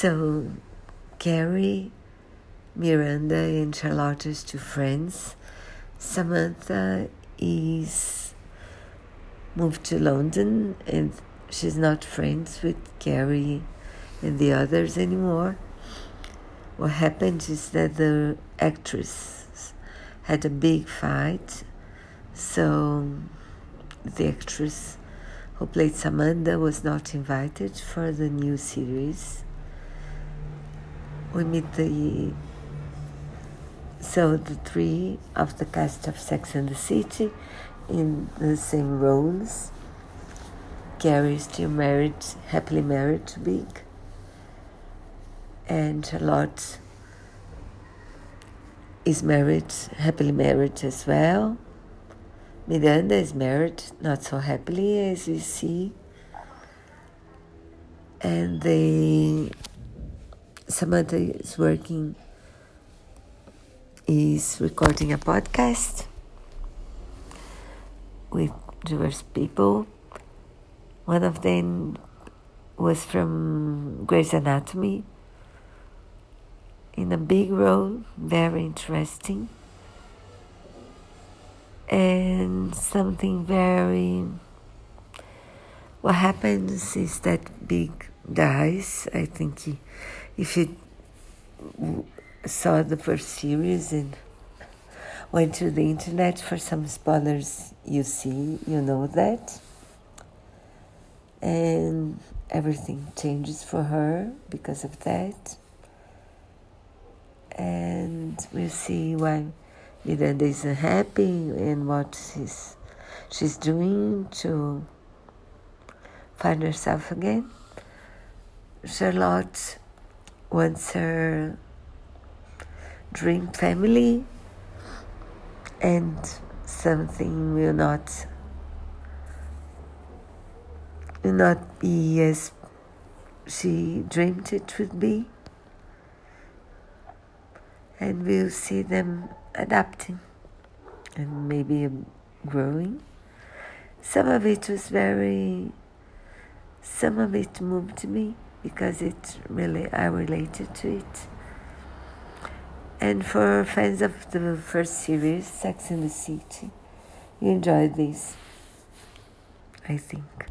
So, Carrie, Miranda, and Charlotte two friends. Samantha is moved to London and she's not friends with Carrie and the others anymore. What happened is that the actress had a big fight, so the actress who played Samantha was not invited for the new series. We meet the so the three of the cast of Sex and the City in the same roles. Carrie is still married, happily married to Big, and Charlotte is married, happily married as well. Miranda is married, not so happily as we see. And they, Samantha is working, is recording a podcast with diverse people. One of them was from Grey's Anatomy in a big role, very interesting and something very what happens is that big dies i think he, if you saw the first series and went to the internet for some spoilers you see you know that and everything changes for her because of that and we'll see why Miranda is unhappy and what she's, she's doing to find herself again. Charlotte wants her dream family and something will not will not be as she dreamed it would be and we'll see them adapting and maybe growing. Some of it was very, some of it moved me because it really, I related to it. And for fans of the first series, Sex in the City, you enjoyed this, I think.